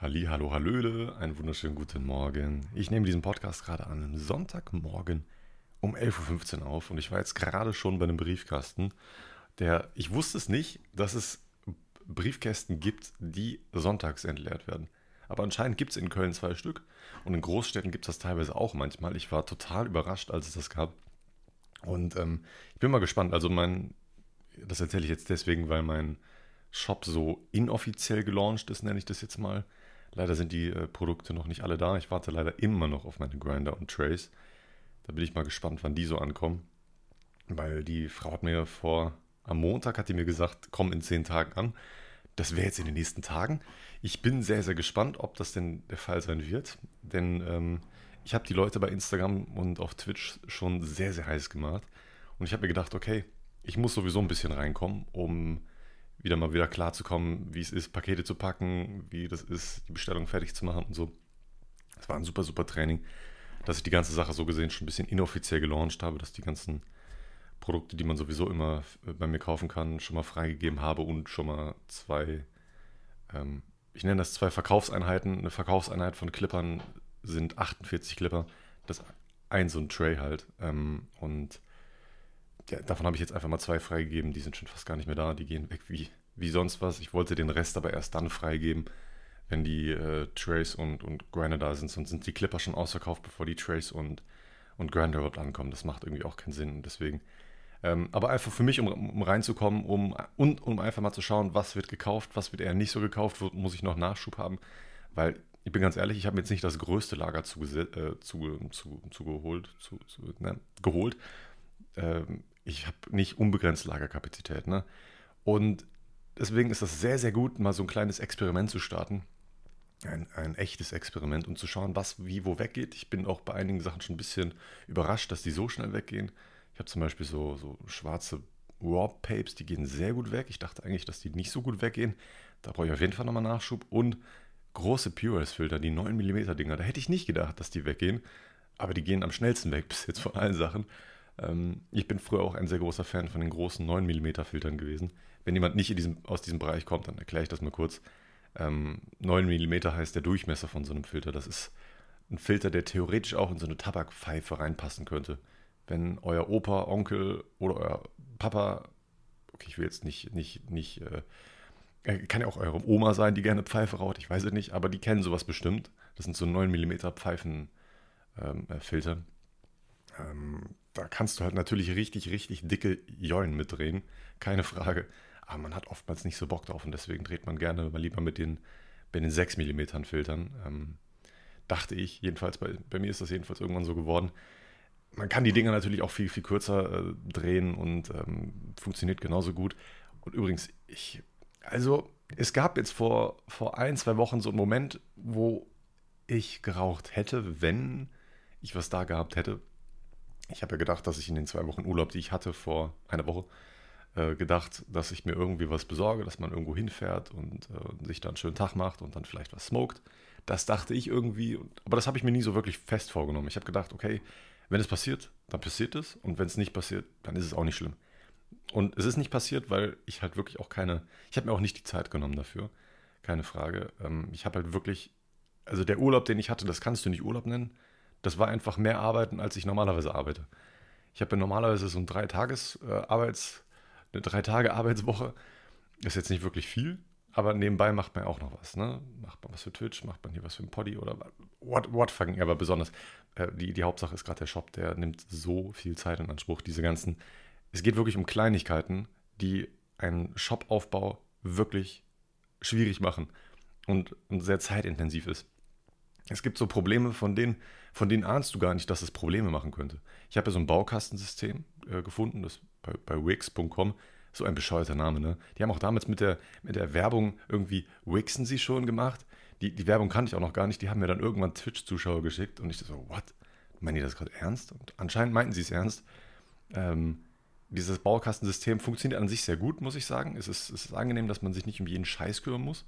Halli, hallo, hallöle, einen wunderschönen guten Morgen. Ich nehme diesen Podcast gerade an einem Sonntagmorgen um 11.15 Uhr auf und ich war jetzt gerade schon bei einem Briefkasten, der, ich wusste es nicht, dass es Briefkästen gibt, die sonntags entleert werden. Aber anscheinend gibt es in Köln zwei Stück und in Großstädten gibt es das teilweise auch manchmal. Ich war total überrascht, als es das gab. Und ähm, ich bin mal gespannt. Also mein, das erzähle ich jetzt deswegen, weil mein Shop so inoffiziell gelauncht ist, nenne ich das jetzt mal. Leider sind die äh, Produkte noch nicht alle da. Ich warte leider immer noch auf meine Grinder und Trays. Da bin ich mal gespannt, wann die so ankommen. Weil die Frau hat mir vor, am Montag hat die mir gesagt, komm in zehn Tagen an. Das wäre jetzt in den nächsten Tagen. Ich bin sehr, sehr gespannt, ob das denn der Fall sein wird. Denn ähm, ich habe die Leute bei Instagram und auf Twitch schon sehr, sehr heiß gemacht. Und ich habe mir gedacht, okay, ich muss sowieso ein bisschen reinkommen, um wieder mal wieder klar zu kommen, wie es ist, Pakete zu packen, wie das ist, die Bestellung fertig zu machen und so. Es war ein super, super Training, dass ich die ganze Sache so gesehen schon ein bisschen inoffiziell gelauncht habe, dass die ganzen Produkte, die man sowieso immer bei mir kaufen kann, schon mal freigegeben habe und schon mal zwei, ähm, ich nenne das zwei Verkaufseinheiten. Eine Verkaufseinheit von Clippern sind 48 Clipper, das ein so ein Tray halt. Ähm, und ja, davon habe ich jetzt einfach mal zwei freigegeben. Die sind schon fast gar nicht mehr da. Die gehen weg wie, wie sonst was. Ich wollte den Rest aber erst dann freigeben, wenn die äh, Trays und, und Grinder da sind. Sonst sind die Clipper schon ausverkauft, bevor die Trays und, und Grinder überhaupt ankommen. Das macht irgendwie auch keinen Sinn. Deswegen. Ähm, aber einfach für mich, um, um reinzukommen, um, und um einfach mal zu schauen, was wird gekauft, was wird eher nicht so gekauft, wo muss ich noch Nachschub haben. Weil ich bin ganz ehrlich, ich habe mir jetzt nicht das größte Lager zu, äh, zu, zu, zu geholt, zu, zu, ne, geholt. Ähm, ich habe nicht unbegrenzt Lagerkapazität. Ne? Und deswegen ist das sehr, sehr gut, mal so ein kleines Experiment zu starten. Ein, ein echtes Experiment und zu schauen, was wie wo weggeht. Ich bin auch bei einigen Sachen schon ein bisschen überrascht, dass die so schnell weggehen. Ich habe zum Beispiel so, so schwarze Raw Papes, die gehen sehr gut weg. Ich dachte eigentlich, dass die nicht so gut weggehen. Da brauche ich auf jeden Fall nochmal Nachschub. Und große Puress-Filter, die 9 mm Dinger, da hätte ich nicht gedacht, dass die weggehen. Aber die gehen am schnellsten weg bis jetzt von allen Sachen. Ähm, ich bin früher auch ein sehr großer Fan von den großen 9 mm Filtern gewesen. Wenn jemand nicht diesem, aus diesem Bereich kommt, dann erkläre ich das mal kurz. Ähm, 9 mm heißt der Durchmesser von so einem Filter. Das ist ein Filter, der theoretisch auch in so eine Tabakpfeife reinpassen könnte. Wenn euer Opa, Onkel oder euer Papa, okay, ich will jetzt nicht, nicht, nicht, äh, kann ja auch eure Oma sein, die gerne Pfeife raucht, ich weiß es nicht, aber die kennen sowas bestimmt. Das sind so 9 mm Pfeifenfilter. Ähm, ähm, da kannst du halt natürlich richtig, richtig dicke Jollen mitdrehen, keine Frage. Aber man hat oftmals nicht so Bock drauf und deswegen dreht man gerne mal lieber mit den, mit den 6 mm Filtern. Ähm, dachte ich, jedenfalls, bei, bei, mir ist das jedenfalls irgendwann so geworden. Man kann die Dinger natürlich auch viel, viel kürzer äh, drehen und ähm, funktioniert genauso gut. Und übrigens, ich, also es gab jetzt vor, vor ein, zwei Wochen so einen Moment, wo ich geraucht hätte, wenn ich was da gehabt hätte, ich habe ja gedacht, dass ich in den zwei Wochen Urlaub, die ich hatte vor einer Woche, äh, gedacht, dass ich mir irgendwie was besorge, dass man irgendwo hinfährt und äh, sich dann einen schönen Tag macht und dann vielleicht was smoked. Das dachte ich irgendwie, aber das habe ich mir nie so wirklich fest vorgenommen. Ich habe gedacht, okay, wenn es passiert, dann passiert es und wenn es nicht passiert, dann ist es auch nicht schlimm. Und es ist nicht passiert, weil ich halt wirklich auch keine, ich habe mir auch nicht die Zeit genommen dafür, keine Frage. Ähm, ich habe halt wirklich, also der Urlaub, den ich hatte, das kannst du nicht Urlaub nennen das war einfach mehr Arbeiten, als ich normalerweise arbeite. Ich habe ja normalerweise so ein drei Tages äh, Arbeits, eine drei Tage Arbeitswoche. Ist jetzt nicht wirklich viel, aber nebenbei macht man ja auch noch was. Ne? Macht man was für Twitch, macht man hier was für ein Poddy oder what, what fucking ever. Besonders äh, die, die Hauptsache ist gerade der Shop, der nimmt so viel Zeit in Anspruch. Diese ganzen, es geht wirklich um Kleinigkeiten, die einen Shopaufbau wirklich schwierig machen und, und sehr zeitintensiv ist. Es gibt so Probleme, von denen, von denen ahnst du gar nicht, dass es Probleme machen könnte. Ich habe ja so ein Baukastensystem äh, gefunden, das bei, bei Wix.com, so ein bescheuerter Name, ne? Die haben auch damals mit der, mit der Werbung irgendwie Wixen sie schon gemacht. Die, die Werbung kannte ich auch noch gar nicht, die haben mir dann irgendwann Twitch-Zuschauer geschickt und ich so, what? Meinen die das gerade ernst? Und anscheinend meinten sie es ernst. Ähm, dieses Baukastensystem funktioniert an sich sehr gut, muss ich sagen. Es ist, es ist angenehm, dass man sich nicht um jeden Scheiß kümmern muss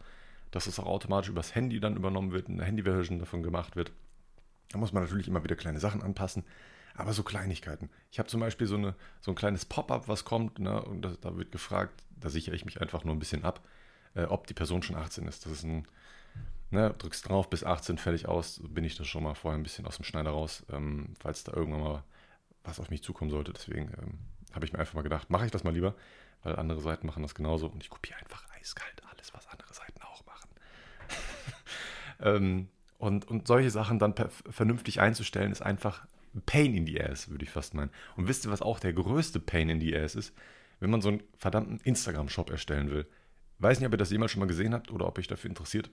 dass es auch automatisch übers Handy dann übernommen wird, eine Handy-Version davon gemacht wird. Da muss man natürlich immer wieder kleine Sachen anpassen, aber so Kleinigkeiten. Ich habe zum Beispiel so, eine, so ein kleines Pop-up, was kommt, ne, und da, da, wird gefragt, da sichere ich mich einfach nur ein bisschen ab, äh, ob die Person schon 18 ist. Das ist ein, Ne, drückst drauf, bis 18 fertig aus, bin ich da schon mal vorher ein bisschen aus dem Schneider raus, ähm, falls da irgendwann mal was auf mich zukommen sollte. Deswegen ähm, habe ich mir einfach mal gedacht, mache ich das mal lieber, weil andere Seiten machen das genauso und ich kopiere einfach eiskalt alles, was andere Seiten. Ähm, und, und solche Sachen dann vernünftig einzustellen, ist einfach Pain in the Ass, würde ich fast meinen. Und wisst ihr, was auch der größte Pain in the Ass ist? Wenn man so einen verdammten Instagram-Shop erstellen will. Weiß nicht, ob ihr das jemals schon mal gesehen habt oder ob euch dafür interessiert.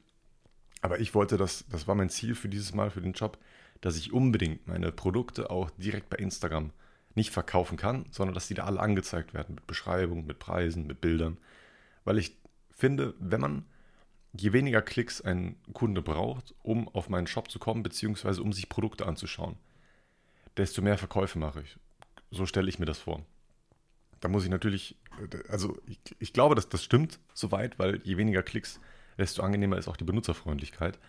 Aber ich wollte das, das war mein Ziel für dieses Mal, für den Job, dass ich unbedingt meine Produkte auch direkt bei Instagram nicht verkaufen kann, sondern dass die da alle angezeigt werden mit Beschreibung, mit Preisen, mit Bildern. Weil ich finde, wenn man je weniger Klicks ein Kunde braucht, um auf meinen Shop zu kommen, beziehungsweise um sich Produkte anzuschauen, desto mehr Verkäufe mache ich. So stelle ich mir das vor. Da muss ich natürlich, also ich, ich glaube, dass das stimmt soweit, weil je weniger Klicks, desto angenehmer ist auch die Benutzerfreundlichkeit.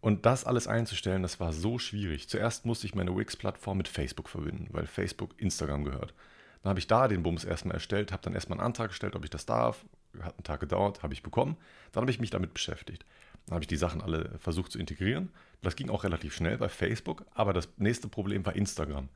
Und das alles einzustellen, das war so schwierig. Zuerst musste ich meine Wix-Plattform mit Facebook verbinden, weil Facebook Instagram gehört. Dann habe ich da den Bums erstmal erstellt, habe dann erstmal einen Antrag gestellt, ob ich das darf. Hat einen Tag gedauert, habe ich bekommen. Dann habe ich mich damit beschäftigt. Dann habe ich die Sachen alle versucht zu integrieren. Das ging auch relativ schnell bei Facebook, aber das nächste Problem war Instagram.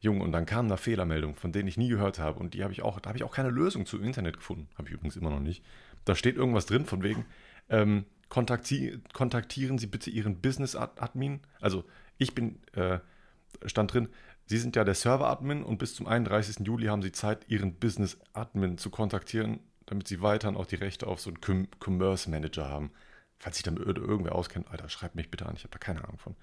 Junge, und dann kamen da Fehlermeldungen, von denen ich nie gehört habe. Und die habe ich auch, da habe ich auch keine Lösung zu Internet gefunden. Habe ich übrigens immer noch nicht. Da steht irgendwas drin, von wegen, ähm, kontakti kontaktieren Sie bitte Ihren Business-Admin. Also ich bin, äh, stand drin, Sie sind ja der Server-Admin und bis zum 31. Juli haben Sie Zeit, Ihren Business-Admin zu kontaktieren, damit Sie weiterhin auch die Rechte auf so einen Com Commerce-Manager haben. Falls sich damit irgendwer auskennt, Alter, schreibt mich bitte an, ich habe da keine Ahnung von.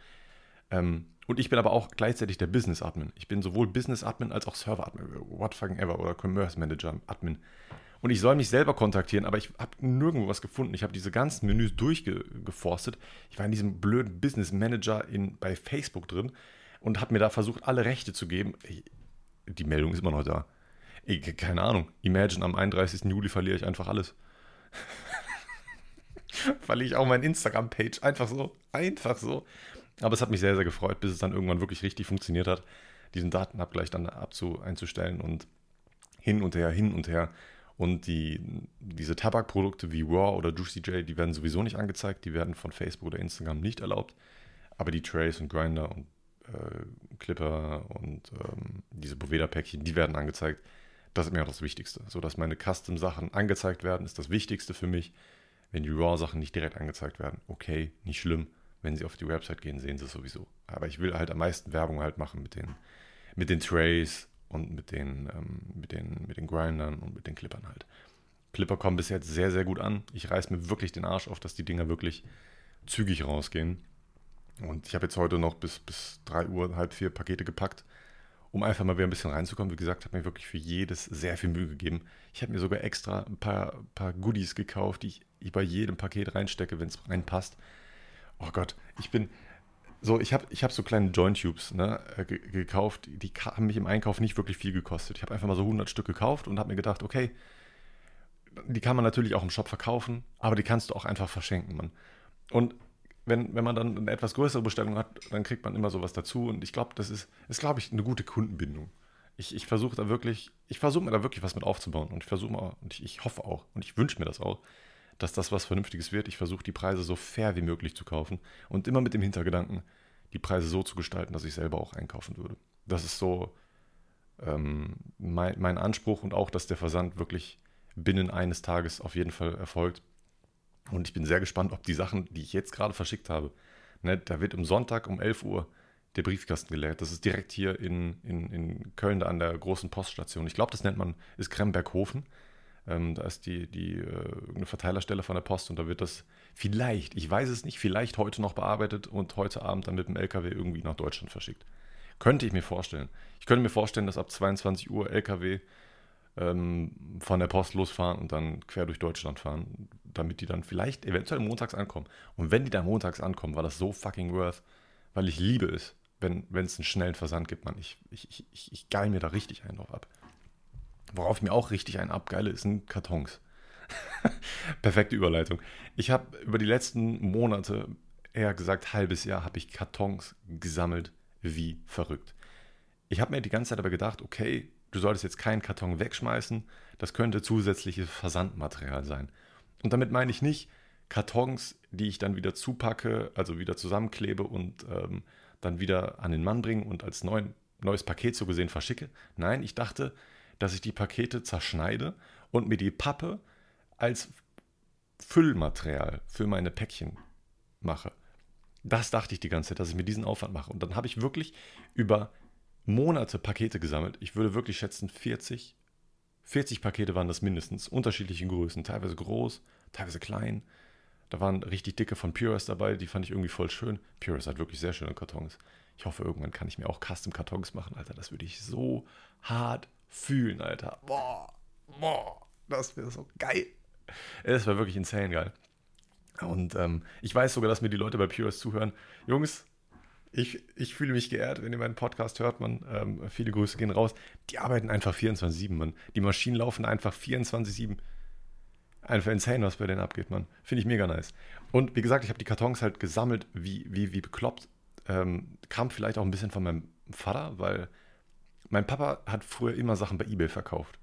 Ähm, und ich bin aber auch gleichzeitig der Business-Admin. Ich bin sowohl Business-Admin als auch Server-Admin, what fucking ever, oder Commerce-Manager-Admin. Und ich soll mich selber kontaktieren, aber ich habe nirgendwo was gefunden. Ich habe diese ganzen Menüs durchgeforstet. Ich war in diesem blöden Business Manager in, bei Facebook drin und habe mir da versucht, alle Rechte zu geben. Die Meldung ist immer noch da. Ich, keine Ahnung. Imagine, am 31. Juli verliere ich einfach alles. verliere ich auch meine Instagram-Page. Einfach so. Einfach so. Aber es hat mich sehr, sehr gefreut, bis es dann irgendwann wirklich richtig funktioniert hat, diesen Datenabgleich dann abzu einzustellen und hin und her, hin und her. Und die, diese Tabakprodukte wie Raw oder Juicy J, die werden sowieso nicht angezeigt, die werden von Facebook oder Instagram nicht erlaubt. Aber die Trays und Grinder und äh, Clipper und ähm, diese Boveda-Päckchen, die werden angezeigt. Das ist mir auch das Wichtigste. So dass meine Custom-Sachen angezeigt werden, ist das Wichtigste für mich. Wenn die Raw-Sachen nicht direkt angezeigt werden, okay, nicht schlimm. Wenn sie auf die Website gehen, sehen sie es sowieso. Aber ich will halt am meisten Werbung halt machen mit den, mit den Trays und mit den, ähm, mit, den, mit den Grindern und mit den Clippern halt. Clipper kommen bis jetzt sehr, sehr gut an. Ich reiß mir wirklich den Arsch auf, dass die Dinger wirklich zügig rausgehen. Und ich habe jetzt heute noch bis, bis 3 Uhr, halb vier Pakete gepackt, um einfach mal wieder ein bisschen reinzukommen. Wie gesagt, habe mir wirklich für jedes sehr viel Mühe gegeben. Ich habe mir sogar extra ein paar, paar Goodies gekauft, die ich, bei jedem Paket reinstecke, wenn es reinpasst. Oh Gott, ich bin, so, ich habe ich hab so kleine Joint Tubes ne, äh, gekauft, die haben mich im Einkauf nicht wirklich viel gekostet. Ich habe einfach mal so 100 Stück gekauft und habe mir gedacht, okay, die kann man natürlich auch im Shop verkaufen, aber die kannst du auch einfach verschenken, Mann. Und wenn, wenn man dann eine etwas größere Bestellung hat, dann kriegt man immer sowas dazu und ich glaube, das ist, ist glaube ich, eine gute Kundenbindung. Ich, ich versuche da wirklich, ich versuche mir da wirklich was mit aufzubauen und ich versuche und ich, ich hoffe auch und ich wünsche mir das auch, dass das was Vernünftiges wird. Ich versuche die Preise so fair wie möglich zu kaufen und immer mit dem Hintergedanken, die Preise so zu gestalten, dass ich selber auch einkaufen würde. Das ist so ähm, mein, mein Anspruch und auch, dass der Versand wirklich binnen eines Tages auf jeden Fall erfolgt. Und ich bin sehr gespannt, ob die Sachen, die ich jetzt gerade verschickt habe, ne, da wird am Sonntag um 11 Uhr der Briefkasten geleert. Das ist direkt hier in, in, in Köln, da an der großen Poststation. Ich glaube, das nennt man, ist Kremberghofen. Ähm, da ist die, die äh, Verteilerstelle von der Post und da wird das vielleicht, ich weiß es nicht, vielleicht heute noch bearbeitet und heute Abend dann mit dem LKW irgendwie nach Deutschland verschickt. Könnte ich mir vorstellen. Ich könnte mir vorstellen, dass ab 22 Uhr LKW ähm, von der Post losfahren und dann quer durch Deutschland fahren, damit die dann vielleicht eventuell montags ankommen. Und wenn die dann montags ankommen, war das so fucking worth, weil ich liebe es, wenn es einen schnellen Versand gibt, man. Ich, ich, ich, ich geil mir da richtig einen drauf ab. Worauf ich mir auch richtig einen abgeile, sind Kartons. Perfekte Überleitung. Ich habe über die letzten Monate, eher gesagt halbes Jahr, habe ich Kartons gesammelt wie verrückt. Ich habe mir die ganze Zeit aber gedacht, okay, du solltest jetzt keinen Karton wegschmeißen, das könnte zusätzliches Versandmaterial sein. Und damit meine ich nicht Kartons, die ich dann wieder zupacke, also wieder zusammenklebe und ähm, dann wieder an den Mann bringe und als neuen, neues Paket so gesehen verschicke. Nein, ich dachte, dass ich die Pakete zerschneide und mir die Pappe als Füllmaterial für meine Päckchen mache. Das dachte ich die ganze Zeit, dass ich mir diesen Aufwand mache. Und dann habe ich wirklich über Monate Pakete gesammelt. Ich würde wirklich schätzen 40, 40 Pakete waren das mindestens, unterschiedlichen Größen, teilweise groß, teilweise klein. Da waren richtig dicke von Purist dabei, die fand ich irgendwie voll schön. Purist hat wirklich sehr schöne Kartons. Ich hoffe, irgendwann kann ich mir auch Custom-Kartons machen, Alter. Das würde ich so hart fühlen, Alter. Boah, boah, das wäre so geil. Das war wirklich insane geil. Und ähm, ich weiß sogar, dass mir die Leute bei Purist zuhören. Jungs, ich, ich fühle mich geehrt, wenn ihr meinen Podcast hört, man. Ähm, viele Grüße gehen raus. Die arbeiten einfach 24-7, Mann. Die Maschinen laufen einfach 24-7. Einfach insane, was bei denen abgeht, Mann. Finde ich mega nice. Und wie gesagt, ich habe die Kartons halt gesammelt, wie, wie, wie bekloppt. Ähm, kam vielleicht auch ein bisschen von meinem Vater, weil mein Papa hat früher immer Sachen bei Ebay verkauft.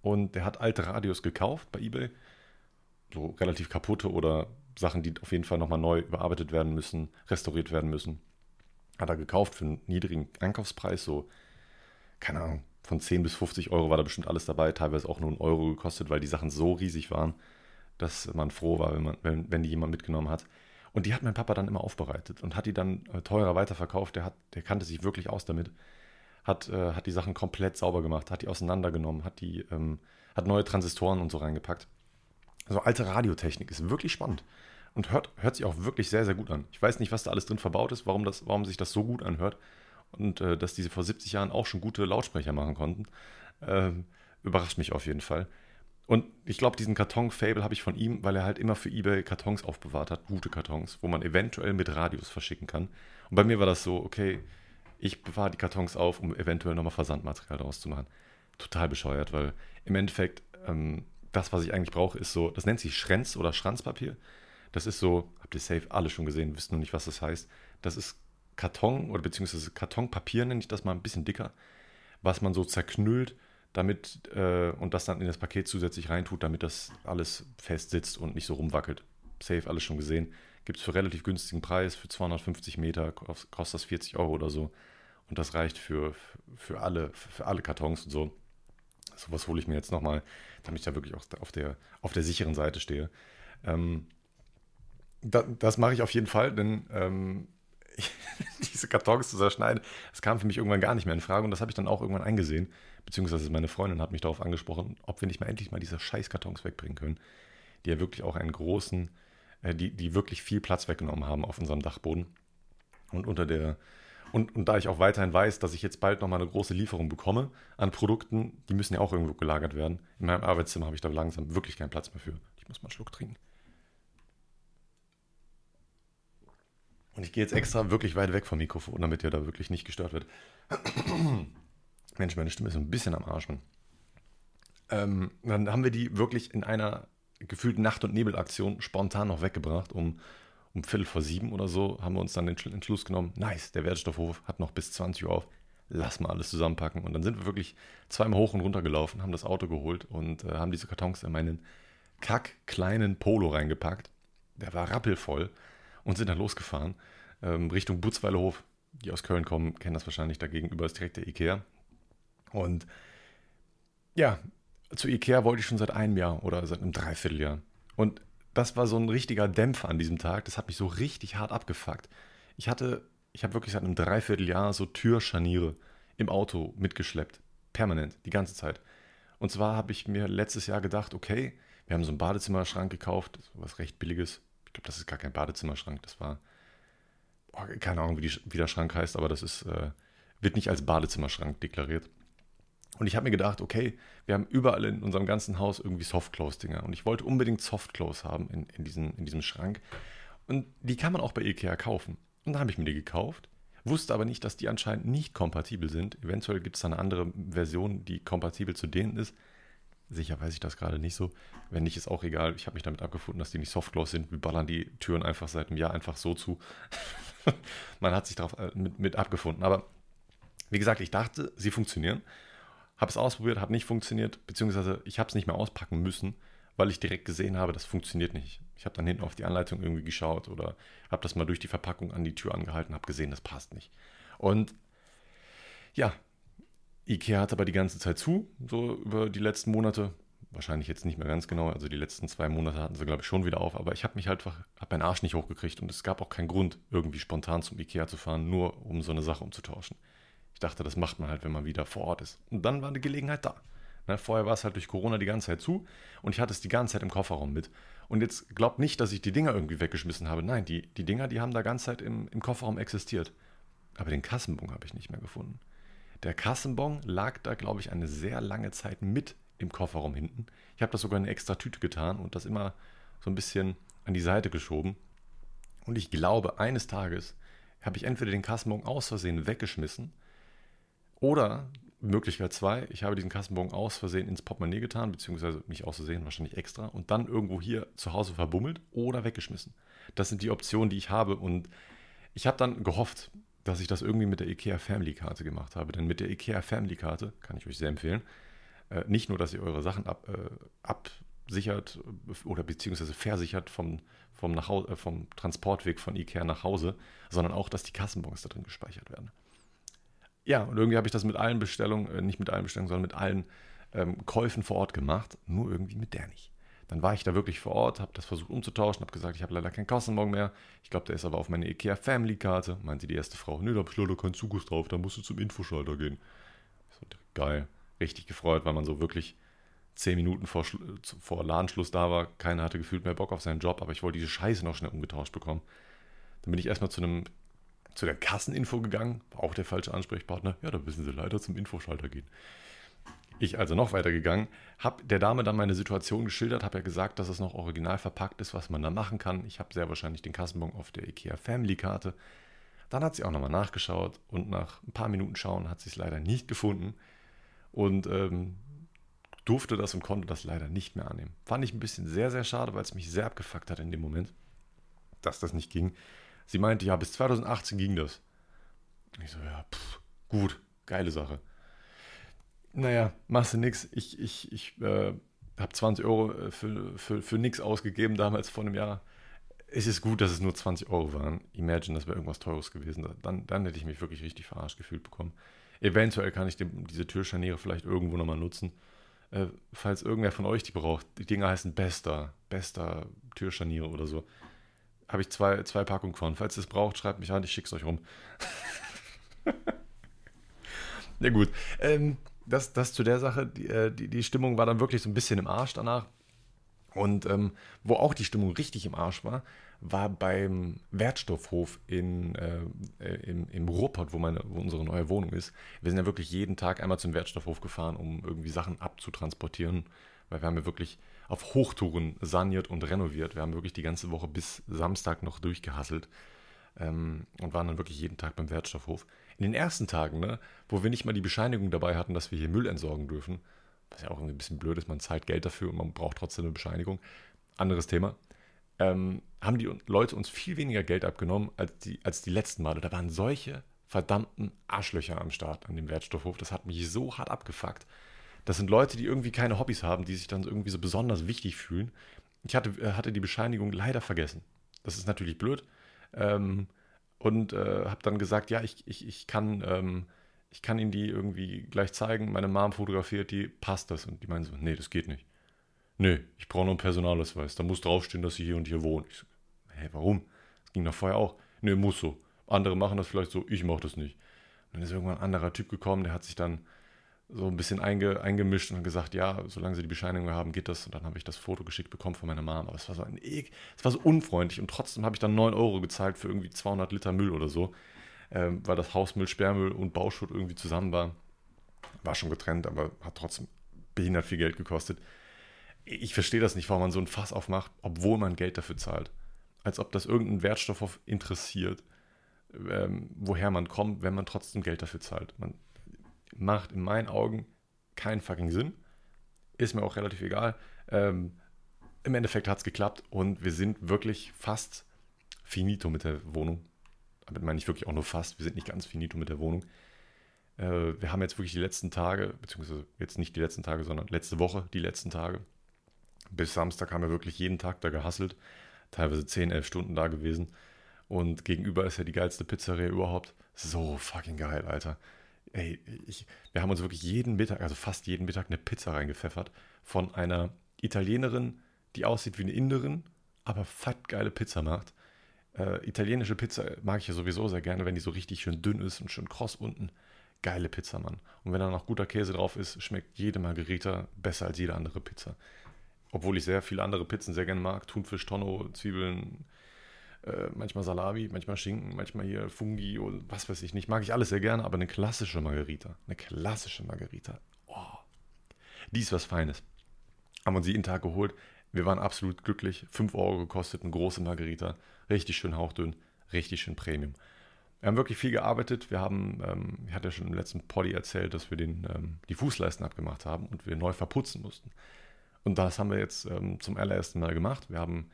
Und der hat alte Radios gekauft bei Ebay. So relativ kaputte oder Sachen, die auf jeden Fall nochmal neu überarbeitet werden müssen, restauriert werden müssen. Hat er gekauft für einen niedrigen Einkaufspreis, so, keine Ahnung, von 10 bis 50 Euro war da bestimmt alles dabei, teilweise auch nur einen Euro gekostet, weil die Sachen so riesig waren, dass man froh war, wenn, man, wenn, wenn die jemand mitgenommen hat. Und die hat mein Papa dann immer aufbereitet und hat die dann äh, teurer weiterverkauft. Der, hat, der kannte sich wirklich aus damit. Hat, äh, hat die Sachen komplett sauber gemacht, hat die auseinandergenommen, hat, die, ähm, hat neue Transistoren und so reingepackt. Also alte Radiotechnik ist wirklich spannend und hört, hört sich auch wirklich sehr, sehr gut an. Ich weiß nicht, was da alles drin verbaut ist, warum, das, warum sich das so gut anhört und äh, dass diese vor 70 Jahren auch schon gute Lautsprecher machen konnten. Äh, überrascht mich auf jeden Fall. Und ich glaube, diesen Karton-Fable habe ich von ihm, weil er halt immer für eBay Kartons aufbewahrt hat, gute Kartons, wo man eventuell mit Radios verschicken kann. Und bei mir war das so, okay, ich bewahre die Kartons auf, um eventuell nochmal Versandmaterial daraus zu machen. Total bescheuert, weil im Endeffekt ähm, das, was ich eigentlich brauche, ist so, das nennt sich Schrenz oder Schranzpapier. Das ist so, habt ihr safe alle schon gesehen, wisst nur nicht, was das heißt. Das ist Karton oder beziehungsweise Kartonpapier, nenne ich das mal ein bisschen dicker, was man so zerknüllt, damit äh, und das dann in das Paket zusätzlich reintut, damit das alles fest sitzt und nicht so rumwackelt. Safe, alles schon gesehen. Gibt es für relativ günstigen Preis, für 250 Meter kostet das 40 Euro oder so. Und das reicht für, für, alle, für alle Kartons und so. Sowas hole ich mir jetzt nochmal, damit ich da wirklich auch auf der, auf der sicheren Seite stehe. Ähm, da, das mache ich auf jeden Fall, denn ähm, diese Kartons zu zerschneiden, das kam für mich irgendwann gar nicht mehr in Frage und das habe ich dann auch irgendwann eingesehen. Beziehungsweise meine Freundin hat mich darauf angesprochen, ob wir nicht mal endlich mal diese Scheißkartons wegbringen können, die ja wirklich auch einen großen, äh, die, die wirklich viel Platz weggenommen haben auf unserem Dachboden. Und unter der, und, und da ich auch weiterhin weiß, dass ich jetzt bald nochmal eine große Lieferung bekomme an Produkten, die müssen ja auch irgendwo gelagert werden. In meinem Arbeitszimmer habe ich da langsam wirklich keinen Platz mehr für. Ich muss mal einen Schluck trinken. Und ich gehe jetzt extra wirklich weit weg vom Mikrofon, damit ihr da wirklich nicht gestört wird. Mensch, meine Stimme ist ein bisschen am Arsch. Ähm, dann haben wir die wirklich in einer gefühlten Nacht- und Nebelaktion spontan noch weggebracht. Um, um Viertel vor sieben oder so haben wir uns dann den Entschluss genommen, nice, der Wertstoffhof hat noch bis 20 Uhr auf, lass mal alles zusammenpacken. Und dann sind wir wirklich zweimal hoch und runter gelaufen, haben das Auto geholt und äh, haben diese Kartons in meinen kack kleinen Polo reingepackt. Der war rappelvoll und sind dann losgefahren ähm, Richtung Butzweilerhof. Die aus Köln kommen, kennen das wahrscheinlich. Da gegenüber ist direkt der Ikea. Und ja, zu Ikea wollte ich schon seit einem Jahr oder seit einem Dreivierteljahr. Und das war so ein richtiger Dämpfer an diesem Tag. Das hat mich so richtig hart abgefuckt. Ich hatte, ich habe wirklich seit einem Dreivierteljahr so Türscharniere im Auto mitgeschleppt. Permanent, die ganze Zeit. Und zwar habe ich mir letztes Jahr gedacht, okay, wir haben so einen Badezimmerschrank gekauft, was recht billiges. Ich glaube, das ist gar kein Badezimmerschrank, das war, oh, keine Ahnung, wie, die, wie, der Schrank heißt, aber das ist, äh, wird nicht als Badezimmerschrank deklariert. Und ich habe mir gedacht, okay, wir haben überall in unserem ganzen Haus irgendwie Softclose-Dinger. Und ich wollte unbedingt Softclose haben in, in, diesen, in diesem Schrank. Und die kann man auch bei Ikea kaufen. Und dann habe ich mir die gekauft, wusste aber nicht, dass die anscheinend nicht kompatibel sind. Eventuell gibt es da eine andere Version, die kompatibel zu denen ist. Sicher weiß ich das gerade nicht so. Wenn nicht, ist auch egal. Ich habe mich damit abgefunden, dass die nicht Softclose sind. Wir ballern die Türen einfach seit einem Jahr einfach so zu. Man hat sich darauf äh, mit, mit abgefunden. Aber wie gesagt, ich dachte, sie funktionieren. Habe es ausprobiert, hat nicht funktioniert, beziehungsweise ich habe es nicht mehr auspacken müssen, weil ich direkt gesehen habe, das funktioniert nicht. Ich habe dann hinten auf die Anleitung irgendwie geschaut oder habe das mal durch die Verpackung an die Tür angehalten, habe gesehen, das passt nicht. Und ja, Ikea hat aber die ganze Zeit zu, so über die letzten Monate. Wahrscheinlich jetzt nicht mehr ganz genau, also die letzten zwei Monate hatten sie, glaube ich, schon wieder auf, aber ich habe mich halt einfach, habe meinen Arsch nicht hochgekriegt und es gab auch keinen Grund, irgendwie spontan zum Ikea zu fahren, nur um so eine Sache umzutauschen. Ich dachte, das macht man halt, wenn man wieder vor Ort ist. Und dann war eine Gelegenheit da. Ne, vorher war es halt durch Corona die ganze Zeit zu und ich hatte es die ganze Zeit im Kofferraum mit. Und jetzt glaubt nicht, dass ich die Dinger irgendwie weggeschmissen habe. Nein, die, die Dinger, die haben da ganze Zeit im, im Kofferraum existiert. Aber den Kassenbon habe ich nicht mehr gefunden. Der Kassenbon lag da, glaube ich, eine sehr lange Zeit mit im Kofferraum hinten. Ich habe das sogar in eine extra Tüte getan und das immer so ein bisschen an die Seite geschoben. Und ich glaube, eines Tages habe ich entweder den Kassenbon aus Versehen weggeschmissen oder Möglichkeit zwei, ich habe diesen Kassenbon aus Versehen ins Portemonnaie getan, beziehungsweise nicht aus Versehen, wahrscheinlich extra, und dann irgendwo hier zu Hause verbummelt oder weggeschmissen. Das sind die Optionen, die ich habe. Und ich habe dann gehofft, dass ich das irgendwie mit der IKEA Family Karte gemacht habe. Denn mit der IKEA Family Karte, kann ich euch sehr empfehlen, äh, nicht nur, dass ihr eure Sachen ab, äh, absichert oder beziehungsweise versichert vom, vom, äh, vom Transportweg von IKEA nach Hause, sondern auch, dass die Kassenbons da drin gespeichert werden ja, und irgendwie habe ich das mit allen Bestellungen, äh, nicht mit allen Bestellungen, sondern mit allen ähm, Käufen vor Ort gemacht, nur irgendwie mit der nicht. Dann war ich da wirklich vor Ort, habe das versucht umzutauschen, habe gesagt, ich habe leider keinen Kassenbon mehr. Ich glaube, der ist aber auf meine IKEA Family Karte. Meinte die erste Frau, nee, da habe ich leider keinen Zugriff drauf, da musst du zum Infoschalter gehen. So, geil, richtig gefreut, weil man so wirklich zehn Minuten vor, vor Ladenschluss da war. Keiner hatte gefühlt mehr Bock auf seinen Job, aber ich wollte diese Scheiße noch schnell umgetauscht bekommen. Dann bin ich erstmal zu einem zu der Kasseninfo gegangen, war auch der falsche Ansprechpartner. Ja, da müssen Sie leider zum Infoschalter gehen. Ich also noch weiter gegangen, habe der Dame dann meine Situation geschildert, habe ja gesagt, dass es noch original verpackt ist, was man da machen kann. Ich habe sehr wahrscheinlich den Kassenbon auf der IKEA Family Karte. Dann hat sie auch nochmal nachgeschaut und nach ein paar Minuten Schauen hat sie es leider nicht gefunden und ähm, durfte das und konnte das leider nicht mehr annehmen. Fand ich ein bisschen sehr, sehr schade, weil es mich sehr abgefuckt hat in dem Moment, dass das nicht ging. Sie meinte, ja, bis 2018 ging das. Ich so, ja, pff, gut, geile Sache. Naja, machst du nix. Ich, ich, ich äh, habe 20 Euro äh, für, für, für nix ausgegeben damals vor einem Jahr. Es ist gut, dass es nur 20 Euro waren. Imagine, das wäre irgendwas Teures gewesen. Dann, dann hätte ich mich wirklich richtig verarscht gefühlt bekommen. Eventuell kann ich dem, diese Türscharniere vielleicht irgendwo nochmal nutzen. Äh, falls irgendwer von euch die braucht. Die Dinger heißen Bester. Bester Türscharniere oder so habe ich zwei, zwei Packungen von. Falls ihr es braucht, schreibt mich an, ich schicke es euch rum. ja gut, ähm, das, das zu der Sache, die, äh, die, die, Stimmung war dann wirklich so ein bisschen im Arsch danach. Und ähm, wo auch die Stimmung richtig im Arsch war, war beim Wertstoffhof in, äh, äh, im, im Ruhrpott, wo, meine, wo unsere neue Wohnung ist. Wir sind ja wirklich jeden Tag einmal zum Wertstoffhof gefahren, um irgendwie Sachen abzutransportieren, weil wir haben ja wirklich auf Hochtouren saniert und renoviert. Wir haben wirklich die ganze Woche bis Samstag noch durchgehasselt ähm, und waren dann wirklich jeden Tag beim Wertstoffhof. In den ersten Tagen, ne, wo wir nicht mal die Bescheinigung dabei hatten, dass wir hier Müll entsorgen dürfen, was ja auch ein bisschen blöd ist, man zahlt Geld dafür und man braucht trotzdem eine Bescheinigung. Anderes Thema. Ähm, haben die Leute uns viel weniger Geld abgenommen als die, als die letzten Male. Da waren solche verdammten Arschlöcher am Start an dem Wertstoffhof. Das hat mich so hart abgefuckt. Das sind Leute, die irgendwie keine Hobbys haben, die sich dann irgendwie so besonders wichtig fühlen. Ich hatte, äh, hatte die Bescheinigung leider vergessen. Das ist natürlich blöd. Ähm, und äh, habe dann gesagt, ja, ich, ich, ich, kann, ähm, ich kann Ihnen die irgendwie gleich zeigen. Meine Mom fotografiert die, passt das? Und die meinen so, nee, das geht nicht. Nee, ich brauche nur einen Personalausweis. Da muss draufstehen, dass Sie hier und hier wohnen. Ich so, hä, warum? Das ging doch vorher auch. Nee, muss so. Andere machen das vielleicht so, ich mache das nicht. Und dann ist irgendwann ein anderer Typ gekommen, der hat sich dann so ein bisschen einge, eingemischt und gesagt, ja, solange sie die Bescheinigung haben, geht das. Und dann habe ich das Foto geschickt bekommen von meiner Mama. Aber es war so ein es war so unfreundlich und trotzdem habe ich dann 9 Euro gezahlt für irgendwie 200 Liter Müll oder so, ähm, weil das Hausmüll, Sperrmüll und Bauschutt irgendwie zusammen war. War schon getrennt, aber hat trotzdem behindert viel Geld gekostet. Ich verstehe das nicht, warum man so ein Fass aufmacht, obwohl man Geld dafür zahlt. Als ob das irgendein Wertstoff interessiert, ähm, woher man kommt, wenn man trotzdem Geld dafür zahlt. Man, macht in meinen Augen keinen fucking Sinn. Ist mir auch relativ egal. Ähm, Im Endeffekt hat es geklappt und wir sind wirklich fast finito mit der Wohnung. Damit meine ich wirklich auch nur fast. Wir sind nicht ganz finito mit der Wohnung. Äh, wir haben jetzt wirklich die letzten Tage, beziehungsweise jetzt nicht die letzten Tage, sondern letzte Woche die letzten Tage Bis Samstag haben wir wirklich jeden Tag da gehasselt, teilweise 10, 11 Stunden da gewesen. Und gegenüber ist ja die geilste Pizzeria überhaupt. So fucking geil, Alter. Ey, ich, wir haben uns wirklich jeden Mittag, also fast jeden Mittag, eine Pizza reingepfeffert von einer Italienerin, die aussieht wie eine Inderin, aber fett geile Pizza macht. Äh, italienische Pizza mag ich ja sowieso sehr gerne, wenn die so richtig schön dünn ist und schön kross unten. Geile Pizza, Mann. Und wenn da noch guter Käse drauf ist, schmeckt jede Margherita besser als jede andere Pizza. Obwohl ich sehr viele andere Pizzen sehr gerne mag. Thunfisch, Tonno, Zwiebeln, äh, manchmal Salami, manchmal Schinken, manchmal hier Fungi und was weiß ich nicht. Mag ich alles sehr gerne, aber eine klassische Margarita, eine klassische Margarita, oh, die ist was Feines. Haben uns jeden Tag geholt. Wir waren absolut glücklich. 5 Euro gekostet, eine große Margarita. Richtig schön hauchdünn, richtig schön Premium. Wir haben wirklich viel gearbeitet. Wir haben, ähm, ich hatte ja schon im letzten Poddy erzählt, dass wir den, ähm, die Fußleisten abgemacht haben und wir neu verputzen mussten. Und das haben wir jetzt ähm, zum allerersten Mal gemacht. Wir haben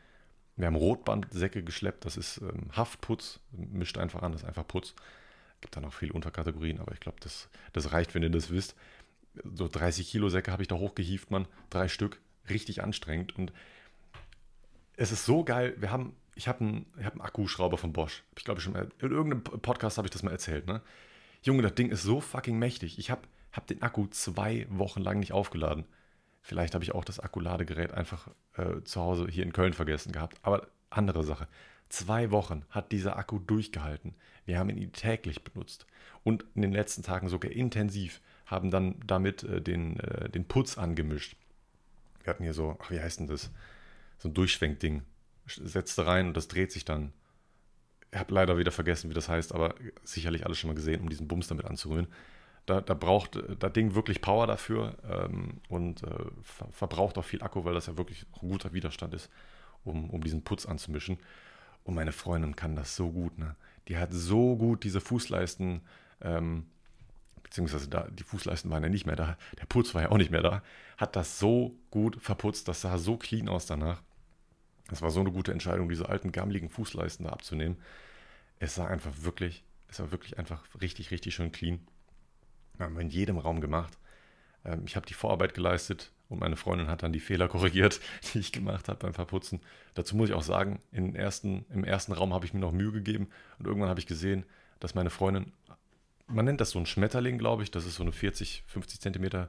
wir haben Rotbandsäcke geschleppt, das ist ähm, Haftputz, mischt einfach an, das ist einfach Putz. Gibt da noch viele Unterkategorien, aber ich glaube, das, das reicht, wenn ihr das wisst. So 30 Kilo Säcke habe ich da hochgehieft, man. Drei Stück, richtig anstrengend. Und es ist so geil. Wir haben, ich habe einen, hab einen Akkuschrauber von Bosch. Ich glaube schon mal, in irgendeinem Podcast habe ich das mal erzählt, ne? Junge, das Ding ist so fucking mächtig. Ich habe hab den Akku zwei Wochen lang nicht aufgeladen. Vielleicht habe ich auch das Akkuladegerät einfach äh, zu Hause hier in Köln vergessen gehabt. Aber andere Sache. Zwei Wochen hat dieser Akku durchgehalten. Wir haben ihn täglich benutzt und in den letzten Tagen sogar intensiv haben dann damit äh, den, äh, den Putz angemischt. Wir hatten hier so, ach, wie heißt denn das? So ein Durchschwenkding. Setzte rein und das dreht sich dann. Ich habe leider wieder vergessen, wie das heißt, aber sicherlich alles schon mal gesehen, um diesen Bums damit anzurühren. Da, da braucht das Ding wirklich Power dafür ähm, und äh, ver verbraucht auch viel Akku, weil das ja wirklich ein guter Widerstand ist, um, um diesen Putz anzumischen. Und meine Freundin kann das so gut. Ne? Die hat so gut diese Fußleisten, ähm, beziehungsweise da, die Fußleisten waren ja nicht mehr da, der Putz war ja auch nicht mehr da, hat das so gut verputzt, das sah so clean aus danach. Das war so eine gute Entscheidung, diese alten gammeligen Fußleisten da abzunehmen. Es sah einfach wirklich, es war wirklich einfach richtig, richtig schön clean. Haben wir in jedem Raum gemacht. Ähm, ich habe die Vorarbeit geleistet und meine Freundin hat dann die Fehler korrigiert, die ich gemacht habe beim Verputzen. Dazu muss ich auch sagen, im ersten, im ersten Raum habe ich mir noch Mühe gegeben und irgendwann habe ich gesehen, dass meine Freundin, man nennt das so ein Schmetterling, glaube ich, das ist so eine 40, 50 Zentimeter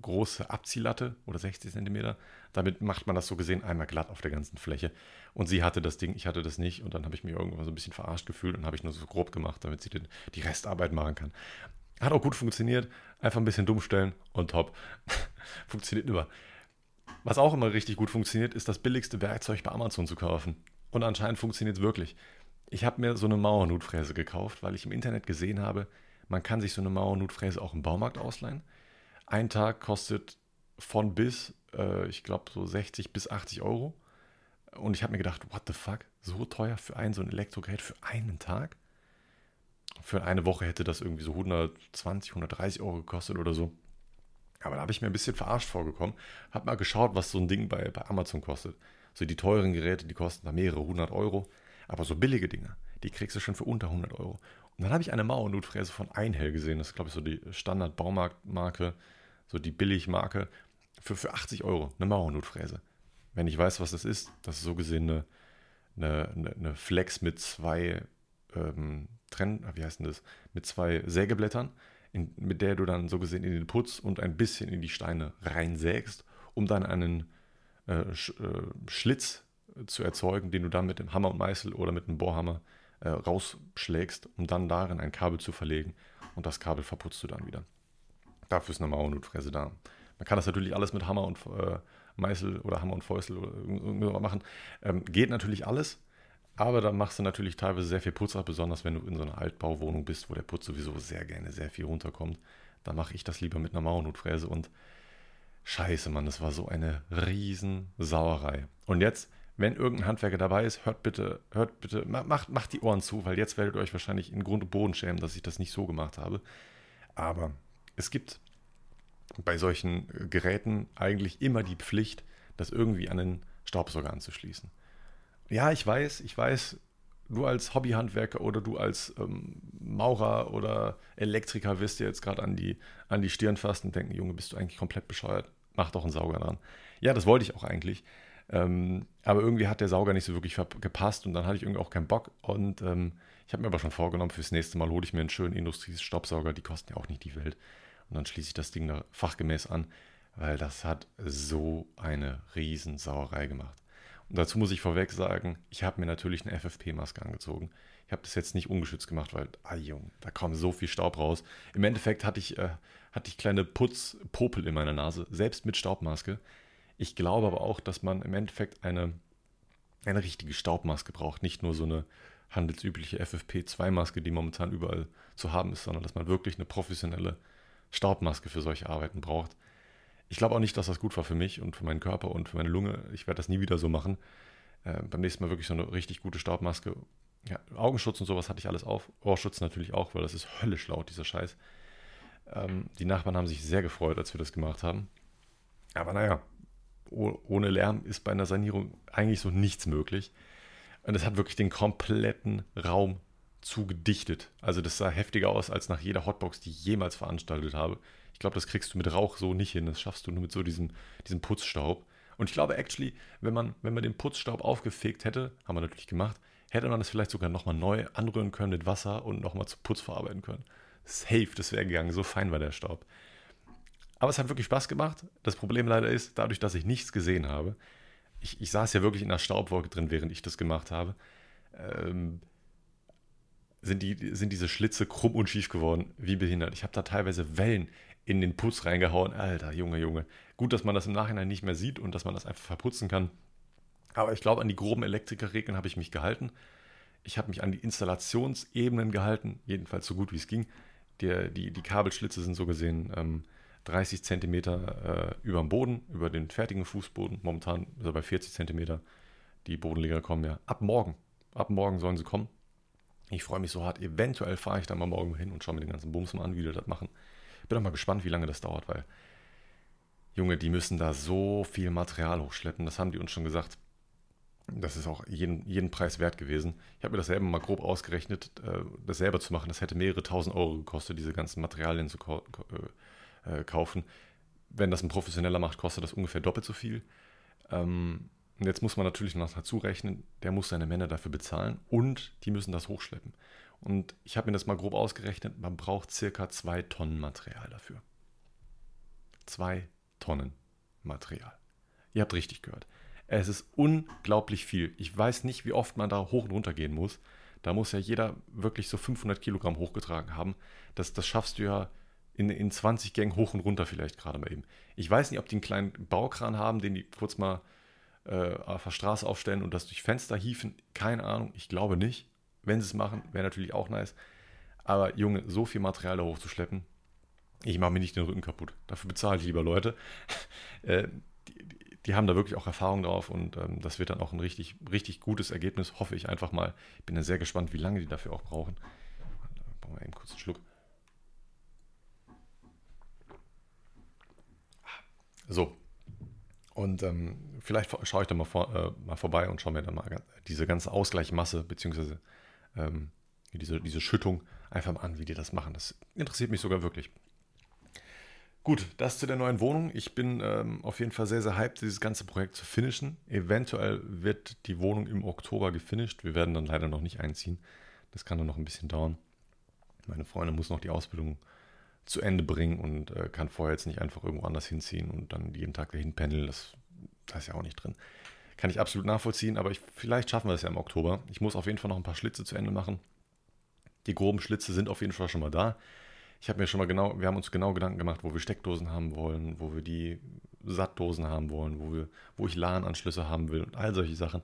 große Abziehlatte oder 60 Zentimeter. Damit macht man das so gesehen einmal glatt auf der ganzen Fläche. Und sie hatte das Ding, ich hatte das nicht. Und dann habe ich mich irgendwann so ein bisschen verarscht gefühlt und habe ich nur so grob gemacht, damit sie den, die Restarbeit machen kann. Hat auch gut funktioniert. Einfach ein bisschen dumm stellen und top. funktioniert immer. Was auch immer richtig gut funktioniert, ist das billigste Werkzeug bei Amazon zu kaufen. Und anscheinend funktioniert es wirklich. Ich habe mir so eine Mauernutfräse gekauft, weil ich im Internet gesehen habe, man kann sich so eine Mauernutfräse auch im Baumarkt ausleihen. Ein Tag kostet von bis, äh, ich glaube, so 60 bis 80 Euro. Und ich habe mir gedacht, what the fuck? So teuer für ein so ein Elektrogerät für einen Tag? Für eine Woche hätte das irgendwie so 120, 130 Euro gekostet oder so. Aber da habe ich mir ein bisschen verarscht vorgekommen. Habe mal geschaut, was so ein Ding bei, bei Amazon kostet. So die teuren Geräte, die kosten da mehrere hundert Euro. Aber so billige Dinge, die kriegst du schon für unter 100 Euro. Und dann habe ich eine Mauernutfräse von Einhell gesehen. Das ist, glaube ich, so die Standard-Baumarktmarke, so die Billigmarke. Für, für 80 Euro eine Mauernutfräse. Wenn ich weiß, was das ist, das ist so gesehen eine, eine, eine Flex mit zwei ähm, Trenn, wie heißt denn das, mit zwei Sägeblättern, in, mit der du dann so gesehen in den Putz und ein bisschen in die Steine reinsägst, um dann einen äh, Sch, äh, Schlitz zu erzeugen, den du dann mit dem Hammer und Meißel oder mit einem Bohrhammer äh, rausschlägst, um dann darin ein Kabel zu verlegen und das Kabel verputzt du dann wieder. Dafür ist eine Mauernutfräse da. Man kann das natürlich alles mit Hammer und äh, Meißel oder Hammer und Fäusel oder irgendwas machen. Ähm, geht natürlich alles, aber dann machst du natürlich teilweise sehr viel Putz ab, besonders wenn du in so einer Altbauwohnung bist, wo der Putz sowieso sehr gerne sehr viel runterkommt. Dann mache ich das lieber mit einer Mauernutfräse und scheiße, Mann, das war so eine riesen Sauerei. Und jetzt, wenn irgendein Handwerker dabei ist, hört bitte, hört bitte, macht, macht die Ohren zu, weil jetzt werdet ihr euch wahrscheinlich in Grund und Boden schämen, dass ich das nicht so gemacht habe. Aber es gibt bei solchen Geräten eigentlich immer die Pflicht, das irgendwie an den Staubsauger anzuschließen. Ja, ich weiß, ich weiß, du als Hobbyhandwerker oder du als ähm, Maurer oder Elektriker wirst dir jetzt gerade an die, an die Stirn fassen und denken, Junge, bist du eigentlich komplett bescheuert? Mach doch einen Sauger dran. Ja, das wollte ich auch eigentlich. Ähm, aber irgendwie hat der Sauger nicht so wirklich gepasst und dann hatte ich irgendwie auch keinen Bock. Und ähm, ich habe mir aber schon vorgenommen, fürs nächste Mal hole ich mir einen schönen Industriestaubsauger. Die kosten ja auch nicht die Welt. Und dann schließe ich das Ding da fachgemäß an, weil das hat so eine Riesensauerei gemacht. Und dazu muss ich vorweg sagen, ich habe mir natürlich eine FFP-Maske angezogen. Ich habe das jetzt nicht ungeschützt gemacht, weil, ah Junge, da kommt so viel Staub raus. Im Endeffekt hatte ich, äh, hatte ich kleine Putzpopel in meiner Nase, selbst mit Staubmaske. Ich glaube aber auch, dass man im Endeffekt eine, eine richtige Staubmaske braucht, nicht nur so eine handelsübliche FFP2-Maske, die momentan überall zu haben ist, sondern dass man wirklich eine professionelle Staubmaske für solche Arbeiten braucht. Ich glaube auch nicht, dass das gut war für mich und für meinen Körper und für meine Lunge. Ich werde das nie wieder so machen. Äh, beim nächsten Mal wirklich so eine richtig gute Staubmaske. Ja, Augenschutz und sowas hatte ich alles auf. Ohrschutz natürlich auch, weil das ist höllisch laut, dieser Scheiß. Ähm, die Nachbarn haben sich sehr gefreut, als wir das gemacht haben. Aber naja, ohne Lärm ist bei einer Sanierung eigentlich so nichts möglich. Und es hat wirklich den kompletten Raum zugedichtet. Also das sah heftiger aus als nach jeder Hotbox, die ich jemals veranstaltet habe. Ich glaube, das kriegst du mit Rauch so nicht hin. Das schaffst du nur mit so diesem, diesem Putzstaub. Und ich glaube, actually, wenn man, wenn man den Putzstaub aufgefegt hätte, haben wir natürlich gemacht, hätte man das vielleicht sogar nochmal neu anrühren können mit Wasser und nochmal zu Putz verarbeiten können. Safe, das wäre gegangen. So fein war der Staub. Aber es hat wirklich Spaß gemacht. Das Problem leider ist, dadurch, dass ich nichts gesehen habe, ich, ich saß ja wirklich in der Staubwolke drin, während ich das gemacht habe, ähm, sind, die, sind diese Schlitze krumm und schief geworden, wie behindert. Ich habe da teilweise Wellen in den Putz reingehauen. Alter, Junge, Junge. Gut, dass man das im Nachhinein nicht mehr sieht und dass man das einfach verputzen kann. Aber ich glaube, an die groben Elektrikerregeln habe ich mich gehalten. Ich habe mich an die Installationsebenen gehalten, jedenfalls so gut wie es ging. Die, die, die Kabelschlitze sind so gesehen ähm, 30 cm äh, über dem Boden, über den fertigen Fußboden. Momentan ist er bei 40 cm. Die Bodenleger kommen ja ab morgen. Ab morgen sollen sie kommen. Ich freue mich so hart. Eventuell fahre ich dann mal morgen hin und schaue mir den ganzen Bums mal an, wie die das machen. Bin auch mal gespannt, wie lange das dauert, weil, Junge, die müssen da so viel Material hochschleppen. Das haben die uns schon gesagt. Das ist auch jeden, jeden Preis wert gewesen. Ich habe mir das selber mal grob ausgerechnet, äh, das selber zu machen. Das hätte mehrere tausend Euro gekostet, diese ganzen Materialien zu äh, äh, kaufen. Wenn das ein Professioneller macht, kostet das ungefähr doppelt so viel. Ähm, und jetzt muss man natürlich noch dazu rechnen, der muss seine Männer dafür bezahlen und die müssen das hochschleppen. Und ich habe mir das mal grob ausgerechnet, man braucht circa zwei Tonnen Material dafür. Zwei Tonnen Material. Ihr habt richtig gehört. Es ist unglaublich viel. Ich weiß nicht, wie oft man da hoch und runter gehen muss. Da muss ja jeder wirklich so 500 Kilogramm hochgetragen haben. Das, das schaffst du ja in, in 20 Gängen hoch und runter vielleicht gerade mal eben. Ich weiß nicht, ob die einen kleinen Baukran haben, den die kurz mal äh, auf der Straße aufstellen und das durch Fenster hieven. Keine Ahnung, ich glaube nicht. Wenn sie es machen, wäre natürlich auch nice. Aber Junge, so viel Material da hochzuschleppen, ich mache mir nicht den Rücken kaputt. Dafür bezahle ich lieber Leute. äh, die, die, haben da wirklich auch Erfahrung drauf und ähm, das wird dann auch ein richtig, richtig gutes Ergebnis, hoffe ich einfach mal. Ich bin dann sehr gespannt, wie lange die dafür auch brauchen. Da brauchen wir eben kurz einen Schluck. So. Und ähm, vielleicht schaue ich da mal, vor, äh, mal vorbei und schaue mir dann mal diese ganze Ausgleichmasse, beziehungsweise ähm, diese, diese Schüttung einfach mal an, wie die das machen. Das interessiert mich sogar wirklich. Gut, das zu der neuen Wohnung. Ich bin ähm, auf jeden Fall sehr, sehr hyped, dieses ganze Projekt zu finishen. Eventuell wird die Wohnung im Oktober gefinisht. Wir werden dann leider noch nicht einziehen. Das kann dann noch ein bisschen dauern. Meine Freundin muss noch die Ausbildung zu Ende bringen und äh, kann vorher jetzt nicht einfach irgendwo anders hinziehen und dann jeden Tag dahin pendeln. Das, das ist ja auch nicht drin. Kann ich absolut nachvollziehen, aber ich, vielleicht schaffen wir es ja im Oktober. Ich muss auf jeden Fall noch ein paar Schlitze zu Ende machen. Die groben Schlitze sind auf jeden Fall schon mal da. Ich habe mir schon mal genau, wir haben uns genau Gedanken gemacht, wo wir Steckdosen haben wollen, wo wir die Sattdosen haben wollen, wo, wir, wo ich LAN-Anschlüsse haben will und all solche Sachen.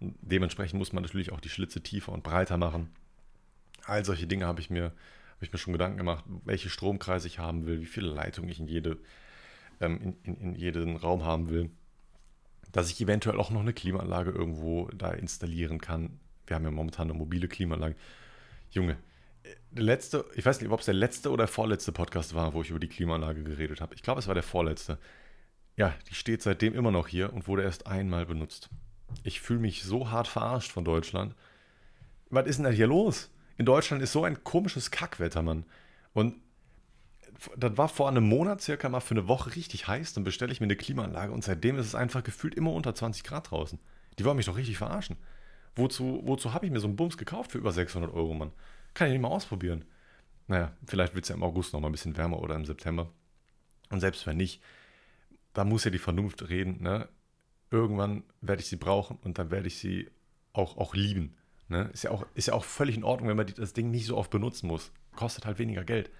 Und dementsprechend muss man natürlich auch die Schlitze tiefer und breiter machen. All solche Dinge habe ich mir ich mir schon Gedanken gemacht, welche Stromkreise ich haben will, wie viele Leitungen ich in, jede, ähm, in, in, in jeden Raum haben will. Dass ich eventuell auch noch eine Klimaanlage irgendwo da installieren kann. Wir haben ja momentan eine mobile Klimaanlage. Junge, der letzte, ich weiß nicht, ob es der letzte oder der vorletzte Podcast war, wo ich über die Klimaanlage geredet habe. Ich glaube, es war der vorletzte. Ja, die steht seitdem immer noch hier und wurde erst einmal benutzt. Ich fühle mich so hart verarscht von Deutschland. Was ist denn da hier los? in Deutschland ist so ein komisches Kackwetter, Mann. Und das war vor einem Monat circa mal für eine Woche richtig heiß, dann bestelle ich mir eine Klimaanlage und seitdem ist es einfach gefühlt immer unter 20 Grad draußen. Die wollen mich doch richtig verarschen. Wozu, wozu habe ich mir so einen Bums gekauft für über 600 Euro, Mann? Kann ich nicht mal ausprobieren. Naja, vielleicht wird es ja im August noch mal ein bisschen wärmer oder im September. Und selbst wenn nicht, da muss ja die Vernunft reden. Ne? Irgendwann werde ich sie brauchen und dann werde ich sie auch, auch lieben. Ne? Ist, ja auch, ist ja auch völlig in Ordnung, wenn man das Ding nicht so oft benutzen muss. Kostet halt weniger Geld.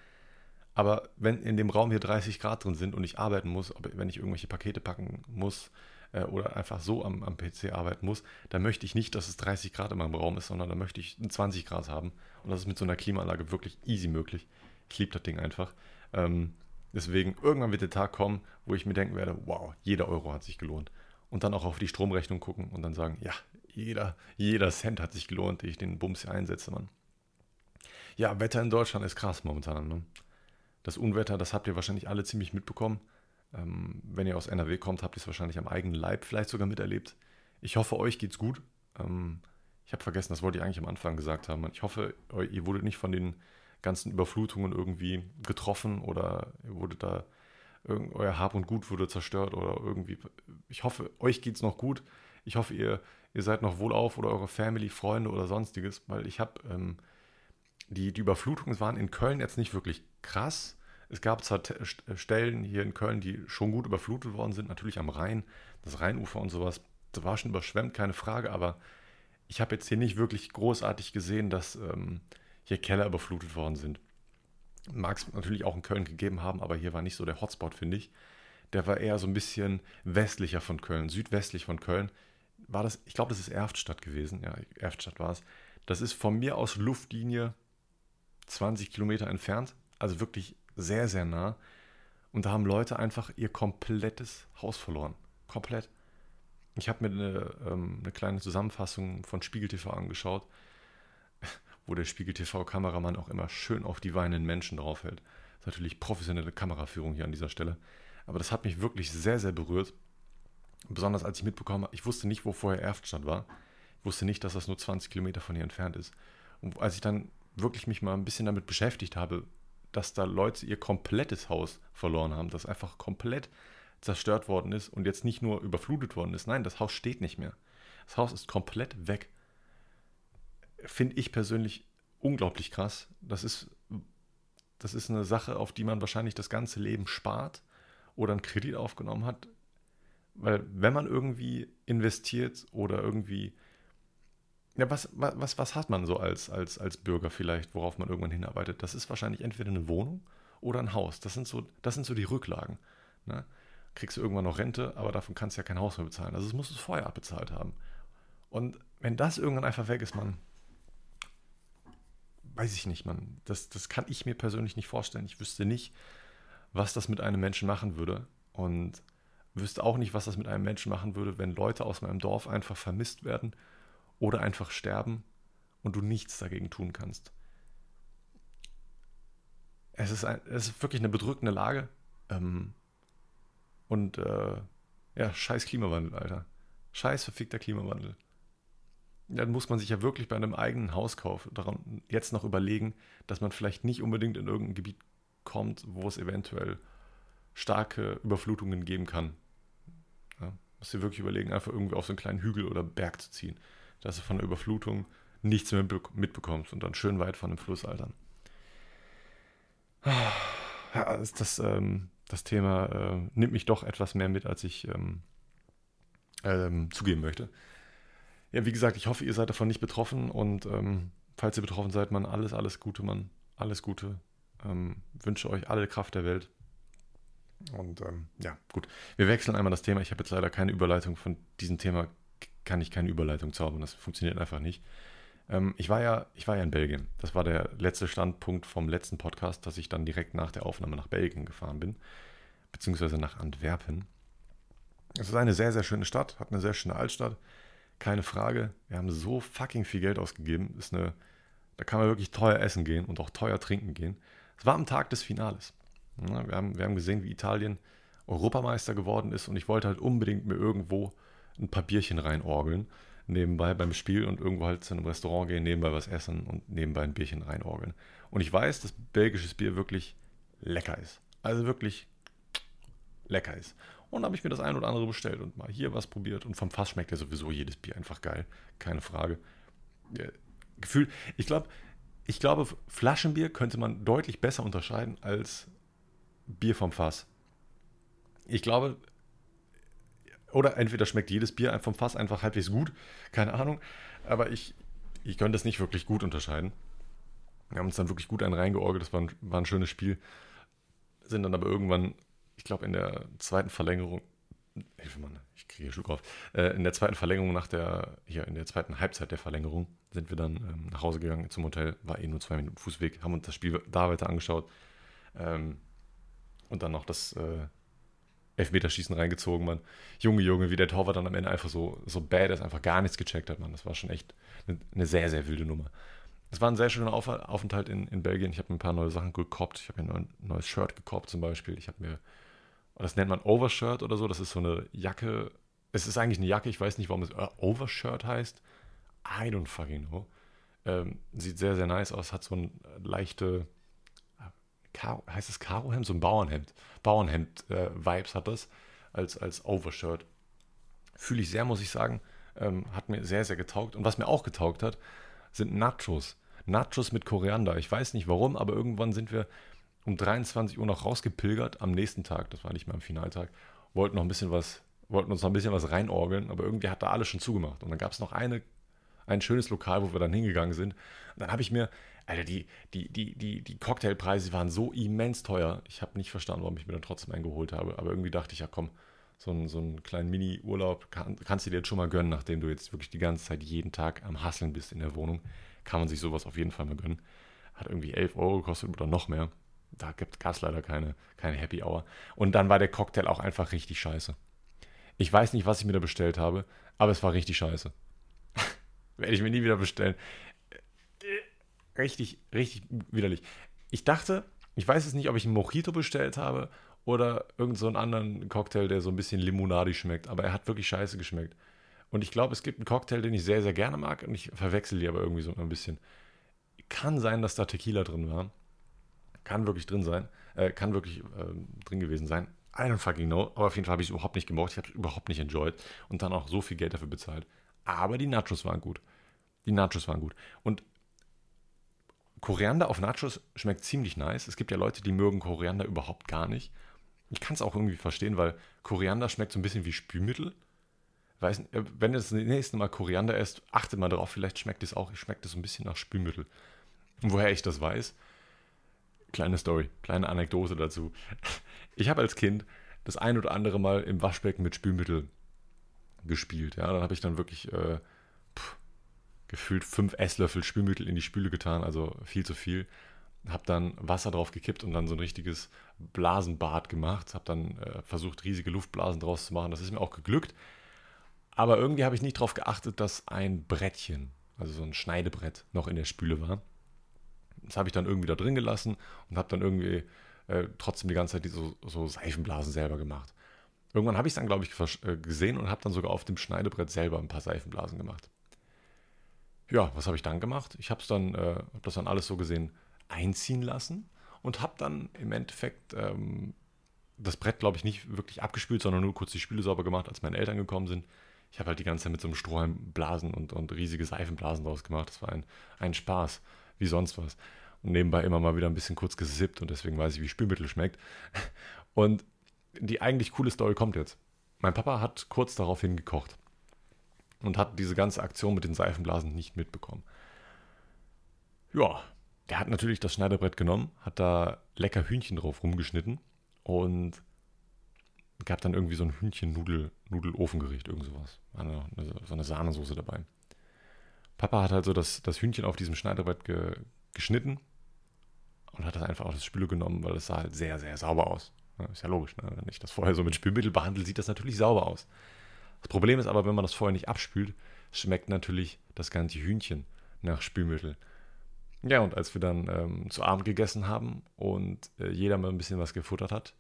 Aber wenn in dem Raum hier 30 Grad drin sind und ich arbeiten muss, wenn ich irgendwelche Pakete packen muss äh, oder einfach so am, am PC arbeiten muss, dann möchte ich nicht, dass es 30 Grad in meinem Raum ist, sondern dann möchte ich 20 Grad haben. Und das ist mit so einer Klimaanlage wirklich easy möglich. Ich liebe das Ding einfach. Ähm, deswegen, irgendwann wird der Tag kommen, wo ich mir denken werde, wow, jeder Euro hat sich gelohnt. Und dann auch auf die Stromrechnung gucken und dann sagen, ja, jeder, jeder Cent hat sich gelohnt, den ich den Bums hier einsetze, Mann. Ja, Wetter in Deutschland ist krass momentan. Ne? Das Unwetter, das habt ihr wahrscheinlich alle ziemlich mitbekommen. Ähm, wenn ihr aus NRW kommt, habt ihr es wahrscheinlich am eigenen Leib vielleicht sogar miterlebt. Ich hoffe, euch geht's gut. Ähm, ich habe vergessen, das wollte ich eigentlich am Anfang gesagt haben. Ich hoffe, ihr wurdet nicht von den ganzen Überflutungen irgendwie getroffen oder ihr wurdet da euer Hab und Gut wurde zerstört oder irgendwie. Ich hoffe, euch geht's noch gut. Ich hoffe, ihr, ihr seid noch wohlauf oder eure Family, Freunde oder sonstiges, weil ich habe ähm, die, die Überflutungen waren in Köln jetzt nicht wirklich krass. Es gab zwar Stellen hier in Köln, die schon gut überflutet worden sind, natürlich am Rhein, das Rheinufer und sowas. Das war schon überschwemmt, keine Frage, aber ich habe jetzt hier nicht wirklich großartig gesehen, dass ähm, hier Keller überflutet worden sind. Mag es natürlich auch in Köln gegeben haben, aber hier war nicht so der Hotspot, finde ich. Der war eher so ein bisschen westlicher von Köln, südwestlich von Köln. War das, ich glaube, das ist Erftstadt gewesen. Ja, Erftstadt war es. Das ist von mir aus Luftlinie 20 Kilometer entfernt also wirklich sehr, sehr nah. Und da haben Leute einfach ihr komplettes Haus verloren. Komplett. Ich habe mir eine, ähm, eine, kleine Zusammenfassung von Spiegel TV angeschaut, wo der Spiegel TV-Kameramann auch immer schön auf die weinenden Menschen draufhält. Das ist natürlich professionelle Kameraführung hier an dieser Stelle. Aber das hat mich wirklich sehr, sehr berührt. Besonders als ich mitbekommen habe, ich wusste nicht, wo vorher Erftstadt war. Ich wusste nicht, dass das nur 20 Kilometer von hier entfernt ist. Und als ich dann wirklich mich mal ein bisschen damit beschäftigt habe, dass da Leute ihr komplettes Haus verloren haben, das einfach komplett zerstört worden ist und jetzt nicht nur überflutet worden ist. Nein, das Haus steht nicht mehr. Das Haus ist komplett weg. Finde ich persönlich unglaublich krass. Das ist, das ist eine Sache, auf die man wahrscheinlich das ganze Leben spart oder einen Kredit aufgenommen hat. Weil wenn man irgendwie investiert oder irgendwie ja, was, was, was hat man so als, als, als Bürger vielleicht, worauf man irgendwann hinarbeitet? Das ist wahrscheinlich entweder eine Wohnung oder ein Haus. Das sind so, das sind so die Rücklagen. Ne? Kriegst du irgendwann noch Rente, aber davon kannst du ja kein Haus mehr bezahlen. Also es musst du es vorher abbezahlt haben. Und wenn das irgendwann einfach weg ist, man, weiß ich nicht, man, das, das kann ich mir persönlich nicht vorstellen. Ich wüsste nicht, was das mit einem Menschen machen würde. Und wüsste auch nicht, was das mit einem Menschen machen würde, wenn Leute aus meinem Dorf einfach vermisst werden oder einfach sterben und du nichts dagegen tun kannst. Es ist, ein, es ist wirklich eine bedrückende Lage. Ähm, und äh, ja, scheiß Klimawandel, Alter. Scheiß verfickter Klimawandel. Dann muss man sich ja wirklich bei einem eigenen Hauskauf daran jetzt noch überlegen, dass man vielleicht nicht unbedingt in irgendein Gebiet kommt, wo es eventuell starke Überflutungen geben kann. Ja, musst dir wirklich überlegen, einfach irgendwie auf so einen kleinen Hügel oder Berg zu ziehen dass du von der Überflutung nichts mehr mitbekommst und dann schön weit von dem Fluss altern. Ja, das, ähm, das Thema äh, nimmt mich doch etwas mehr mit, als ich ähm, ähm, zugeben möchte. Ja, wie gesagt, ich hoffe, ihr seid davon nicht betroffen und ähm, falls ihr betroffen seid, man, alles, alles Gute, man, alles Gute. Ähm, wünsche euch alle Kraft der Welt. Und ähm, ja, gut. Wir wechseln einmal das Thema. Ich habe jetzt leider keine Überleitung von diesem Thema kann ich keine Überleitung zaubern. Das funktioniert einfach nicht. Ähm, ich, war ja, ich war ja in Belgien. Das war der letzte Standpunkt vom letzten Podcast, dass ich dann direkt nach der Aufnahme nach Belgien gefahren bin, beziehungsweise nach Antwerpen. Es ist eine sehr, sehr schöne Stadt, hat eine sehr schöne Altstadt. Keine Frage. Wir haben so fucking viel Geld ausgegeben. Ist eine, da kann man wirklich teuer essen gehen und auch teuer trinken gehen. Es war am Tag des Finales. Wir, haben, wir haben gesehen, wie Italien Europameister geworden ist und ich wollte halt unbedingt mir irgendwo ein paar Bierchen reinorgeln, nebenbei beim Spiel und irgendwo halt zu einem Restaurant gehen, nebenbei was essen und nebenbei ein Bierchen reinorgeln. Und ich weiß, dass belgisches Bier wirklich lecker ist. Also wirklich lecker ist. Und habe ich mir das ein oder andere bestellt und mal hier was probiert. Und vom Fass schmeckt ja sowieso jedes Bier einfach geil. Keine Frage. Ja, Gefühl, ich glaube, ich glaube, Flaschenbier könnte man deutlich besser unterscheiden als Bier vom Fass. Ich glaube, oder entweder schmeckt jedes Bier vom Fass einfach halbwegs gut, keine Ahnung. Aber ich, ich könnte es nicht wirklich gut unterscheiden. Wir haben uns dann wirklich gut einen reingeorgelt, das war ein, war ein schönes Spiel. Sind dann aber irgendwann ich glaube, in der zweiten Verlängerung, Hilfe Mann, ich kriege Schluck auf, äh, in der zweiten Verlängerung nach der, hier in der zweiten Halbzeit der Verlängerung sind wir dann ähm, nach Hause gegangen zum Hotel, war eh nur zwei Minuten Fußweg, haben uns das Spiel da weiter angeschaut ähm, und dann noch das äh, Elfmeterschießen reingezogen, man. Junge, Junge, wie der Torwart dann am Ende einfach so, so badass einfach gar nichts gecheckt hat, man. Das war schon echt eine, eine sehr, sehr wilde Nummer. Es war ein sehr schöner Aufenthalt in, in Belgien. Ich habe ein paar neue Sachen gekoppt. Ich habe mir ein neues Shirt gekoppt zum Beispiel. Ich habe mir das nennt man Overshirt oder so. Das ist so eine Jacke. Es ist eigentlich eine Jacke, ich weiß nicht, warum es Overshirt heißt. I don't fucking know. Ähm, sieht sehr, sehr nice aus, hat so ein leichte, Karo, heißt es Karohemd? So ein Bauernhemd. Bauernhemd-Vibes äh, hat das als, als Overshirt. Fühle ich sehr, muss ich sagen. Ähm, hat mir sehr, sehr getaugt. Und was mir auch getaugt hat, sind Nachos. Nachos mit Koriander. Ich weiß nicht warum, aber irgendwann sind wir um 23 Uhr noch rausgepilgert am nächsten Tag, das war nicht mehr am Finaltag, wollten noch ein bisschen was, wollten uns noch ein bisschen was reinorgeln, aber irgendwie hat da alles schon zugemacht. Und dann gab es noch eine, ein schönes Lokal, wo wir dann hingegangen sind. Und dann habe ich mir, Alter, die, die, die, die, die Cocktailpreise waren so immens teuer. Ich habe nicht verstanden, warum ich mir dann trotzdem einen geholt habe. Aber irgendwie dachte ich, ja komm, so einen, so einen kleinen Mini-Urlaub kann, kannst du dir jetzt schon mal gönnen, nachdem du jetzt wirklich die ganze Zeit jeden Tag am Hasseln bist in der Wohnung. Kann man sich sowas auf jeden Fall mal gönnen. Hat irgendwie 11 Euro gekostet oder noch mehr da gab es leider keine, keine Happy Hour. Und dann war der Cocktail auch einfach richtig scheiße. Ich weiß nicht, was ich mir da bestellt habe, aber es war richtig scheiße. Werde ich mir nie wieder bestellen. Richtig, richtig widerlich. Ich dachte, ich weiß es nicht, ob ich einen Mojito bestellt habe oder irgendeinen so anderen Cocktail, der so ein bisschen limonadi schmeckt, aber er hat wirklich scheiße geschmeckt. Und ich glaube, es gibt einen Cocktail, den ich sehr, sehr gerne mag und ich verwechsel die aber irgendwie so ein bisschen. Kann sein, dass da Tequila drin war. Kann wirklich drin sein. Äh, kann wirklich äh, drin gewesen sein. I don't fucking know. Aber auf jeden Fall habe ich es überhaupt nicht gemocht. Ich habe es überhaupt nicht enjoyed. Und dann auch so viel Geld dafür bezahlt. Aber die Nachos waren gut. Die Nachos waren gut. Und Koriander auf Nachos schmeckt ziemlich nice. Es gibt ja Leute, die mögen Koriander überhaupt gar nicht. Ich kann es auch irgendwie verstehen, weil Koriander schmeckt so ein bisschen wie Spülmittel. Weiß, äh, wenn ihr das nächste Mal Koriander esst, achtet mal drauf, vielleicht schmeckt es auch. Ich schmeckt es so ein bisschen nach Spülmittel. Und woher ich das weiß, Kleine Story, kleine Anekdote dazu. Ich habe als Kind das ein oder andere Mal im Waschbecken mit Spülmittel gespielt. Ja, dann habe ich dann wirklich äh, gefühlt fünf Esslöffel Spülmittel in die Spüle getan, also viel zu viel. Habe dann Wasser drauf gekippt und dann so ein richtiges Blasenbad gemacht. Habe dann äh, versucht, riesige Luftblasen draus zu machen. Das ist mir auch geglückt. Aber irgendwie habe ich nicht darauf geachtet, dass ein Brettchen, also so ein Schneidebrett, noch in der Spüle war. Das habe ich dann irgendwie da drin gelassen und habe dann irgendwie äh, trotzdem die ganze Zeit diese, so Seifenblasen selber gemacht. Irgendwann habe ich es dann, glaube ich, äh, gesehen und habe dann sogar auf dem Schneidebrett selber ein paar Seifenblasen gemacht. Ja, was habe ich dann gemacht? Ich habe dann, äh, habe das dann alles so gesehen einziehen lassen und habe dann im Endeffekt ähm, das Brett, glaube ich, nicht wirklich abgespült, sondern nur kurz die Spüle sauber gemacht, als meine Eltern gekommen sind. Ich habe halt die ganze Zeit mit so einem Strohhalm Blasen und, und riesige Seifenblasen draus gemacht. Das war ein, ein Spaß wie sonst was. Und nebenbei immer mal wieder ein bisschen kurz gesippt und deswegen weiß ich, wie Spülmittel schmeckt. Und die eigentlich coole Story kommt jetzt. Mein Papa hat kurz daraufhin gekocht und hat diese ganze Aktion mit den Seifenblasen nicht mitbekommen. Ja, der hat natürlich das Schneiderbrett genommen, hat da lecker Hühnchen drauf rumgeschnitten und gab dann irgendwie so ein Hühnchen-Nudel-Ofengericht, irgend sowas. Eine, so eine Sahnesoße dabei. Papa hat halt so das, das Hühnchen auf diesem Schneidebrett ge, geschnitten und hat das einfach auf das Spüle genommen, weil es sah halt sehr, sehr sauber aus. Ist ja logisch, ne? wenn ich das vorher so mit Spülmittel behandle, sieht das natürlich sauber aus. Das Problem ist aber, wenn man das vorher nicht abspült, schmeckt natürlich das ganze Hühnchen nach Spülmittel. Ja, und als wir dann ähm, zu Abend gegessen haben und äh, jeder mal ein bisschen was gefuttert hat,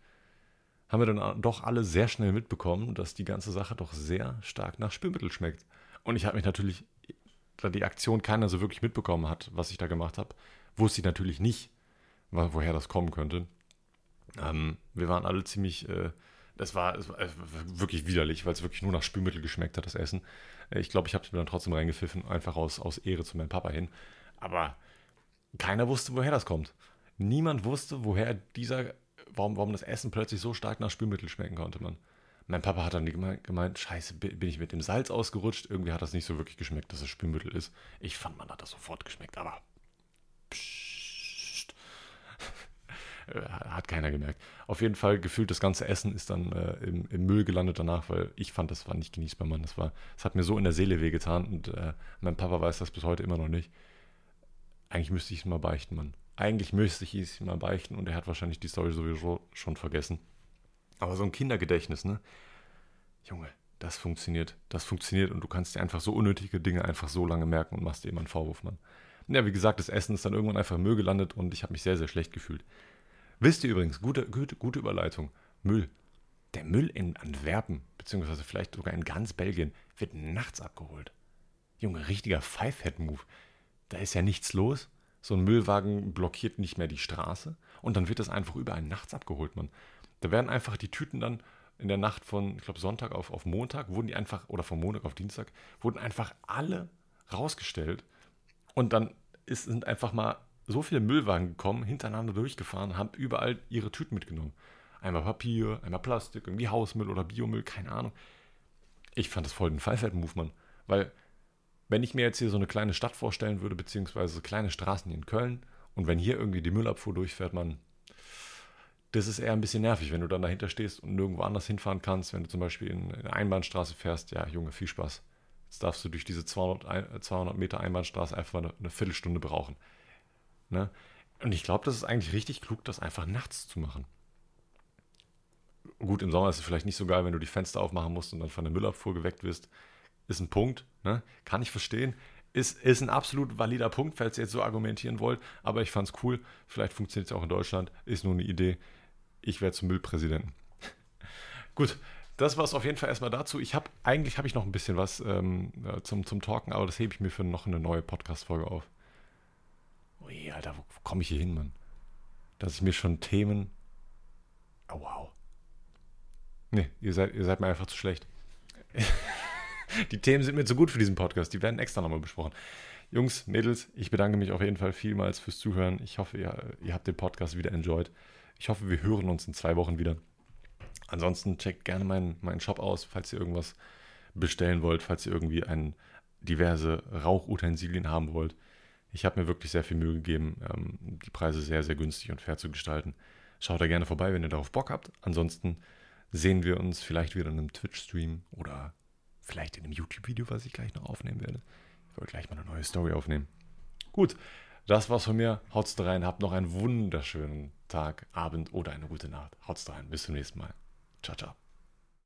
haben wir dann doch alle sehr schnell mitbekommen, dass die ganze Sache doch sehr stark nach Spülmittel schmeckt. Und ich habe mich natürlich da die Aktion keiner so wirklich mitbekommen hat, was ich da gemacht habe, wusste ich natürlich nicht, woher das kommen könnte. Ähm, wir waren alle ziemlich, äh, das, war, das war wirklich widerlich, weil es wirklich nur nach Spülmittel geschmeckt hat, das Essen. Äh, ich glaube, ich habe es mir dann trotzdem reingepfiffen, einfach aus, aus Ehre zu meinem Papa hin. Aber keiner wusste, woher das kommt. Niemand wusste, woher dieser, warum, warum das Essen plötzlich so stark nach Spülmittel schmecken konnte, man. Mein Papa hat dann gemeint, scheiße, bin ich mit dem Salz ausgerutscht. Irgendwie hat das nicht so wirklich geschmeckt, dass es Spülmittel ist. Ich fand, man hat das sofort geschmeckt, aber pssst. Hat keiner gemerkt. Auf jeden Fall gefühlt, das ganze Essen ist dann äh, im, im, Müll gelandet danach, weil ich fand, das war nicht genießbar, Mann. Das, war, das hat mir so in der Seele wehgetan und äh, mein Papa weiß das bis heute immer noch nicht. Eigentlich müsste ich es mal beichten, Mann. Eigentlich müsste ich es mal beichten und er hat wahrscheinlich die Story sowieso schon vergessen. Aber so ein Kindergedächtnis, ne? Junge, das funktioniert. Das funktioniert und du kannst dir einfach so unnötige Dinge einfach so lange merken und machst dir immer einen Vorwurf, Mann. Ja, wie gesagt, das Essen ist dann irgendwann einfach im Müll gelandet und ich habe mich sehr, sehr schlecht gefühlt. Wisst ihr übrigens, gute, gute, gute Überleitung, Müll. Der Müll in Antwerpen, beziehungsweise vielleicht sogar in ganz Belgien, wird nachts abgeholt. Junge, richtiger Five-Head-Move. Da ist ja nichts los. So ein Müllwagen blockiert nicht mehr die Straße und dann wird das einfach überall nachts abgeholt, Mann. Da werden einfach die Tüten dann in der Nacht von, ich glaube, Sonntag auf, auf Montag, wurden die einfach, oder von Montag auf Dienstag, wurden einfach alle rausgestellt. Und dann ist, sind einfach mal so viele Müllwagen gekommen, hintereinander durchgefahren, haben überall ihre Tüten mitgenommen. Einmal Papier, einmal Plastik, irgendwie Hausmüll oder Biomüll, keine Ahnung. Ich fand das voll den Fallfeld-Move, Mann. Weil, wenn ich mir jetzt hier so eine kleine Stadt vorstellen würde, beziehungsweise kleine Straßen hier in Köln, und wenn hier irgendwie die Müllabfuhr durchfährt, man, das ist eher ein bisschen nervig, wenn du dann dahinter stehst und nirgendwo anders hinfahren kannst. Wenn du zum Beispiel in eine Einbahnstraße fährst, ja, Junge, viel Spaß. Jetzt darfst du durch diese 200, 200 Meter Einbahnstraße einfach eine Viertelstunde brauchen. Ne? Und ich glaube, das ist eigentlich richtig klug, das einfach nachts zu machen. Gut, im Sommer ist es vielleicht nicht so geil, wenn du die Fenster aufmachen musst und dann von der Müllabfuhr geweckt wirst. Ist ein Punkt, ne? kann ich verstehen. Ist, ist ein absolut valider Punkt, falls ihr jetzt so argumentieren wollt. Aber ich fand es cool. Vielleicht funktioniert es auch in Deutschland. Ist nur eine Idee ich werde zum Müllpräsidenten. Gut, das war es auf jeden Fall erstmal dazu. Ich habe eigentlich habe ich noch ein bisschen was ähm, äh, zum, zum Talken, aber das hebe ich mir für noch eine neue Podcast-Folge auf. Ui, Alter, wo, komme ich hier hin, Mann? Dass ich mir schon Themen. Oh, wow. Nee, ihr seid, ihr seid mir einfach zu schlecht. die Themen sind mir zu gut für diesen Podcast. Die werden extra nochmal besprochen. Jungs, Mädels, ich bedanke mich auf jeden Fall vielmals fürs Zuhören. Ich hoffe, ihr, ihr habt den Podcast wieder enjoyed. Ich hoffe, wir hören uns in zwei Wochen wieder. Ansonsten checkt gerne meinen, meinen Shop aus, falls ihr irgendwas bestellen wollt, falls ihr irgendwie ein, diverse Rauchutensilien haben wollt. Ich habe mir wirklich sehr viel Mühe gegeben, ähm, die Preise sehr, sehr günstig und fair zu gestalten. Schaut da gerne vorbei, wenn ihr darauf Bock habt. Ansonsten sehen wir uns vielleicht wieder in einem Twitch-Stream oder vielleicht in einem YouTube-Video, was ich gleich noch aufnehmen werde. Ich wollte gleich mal eine neue Story aufnehmen. Gut, das war's von mir. Haut's rein, habt noch einen wunderschönen Tag, Abend oder eine gute Nacht. Haut's rein. Bis zum nächsten Mal. Ciao, ciao.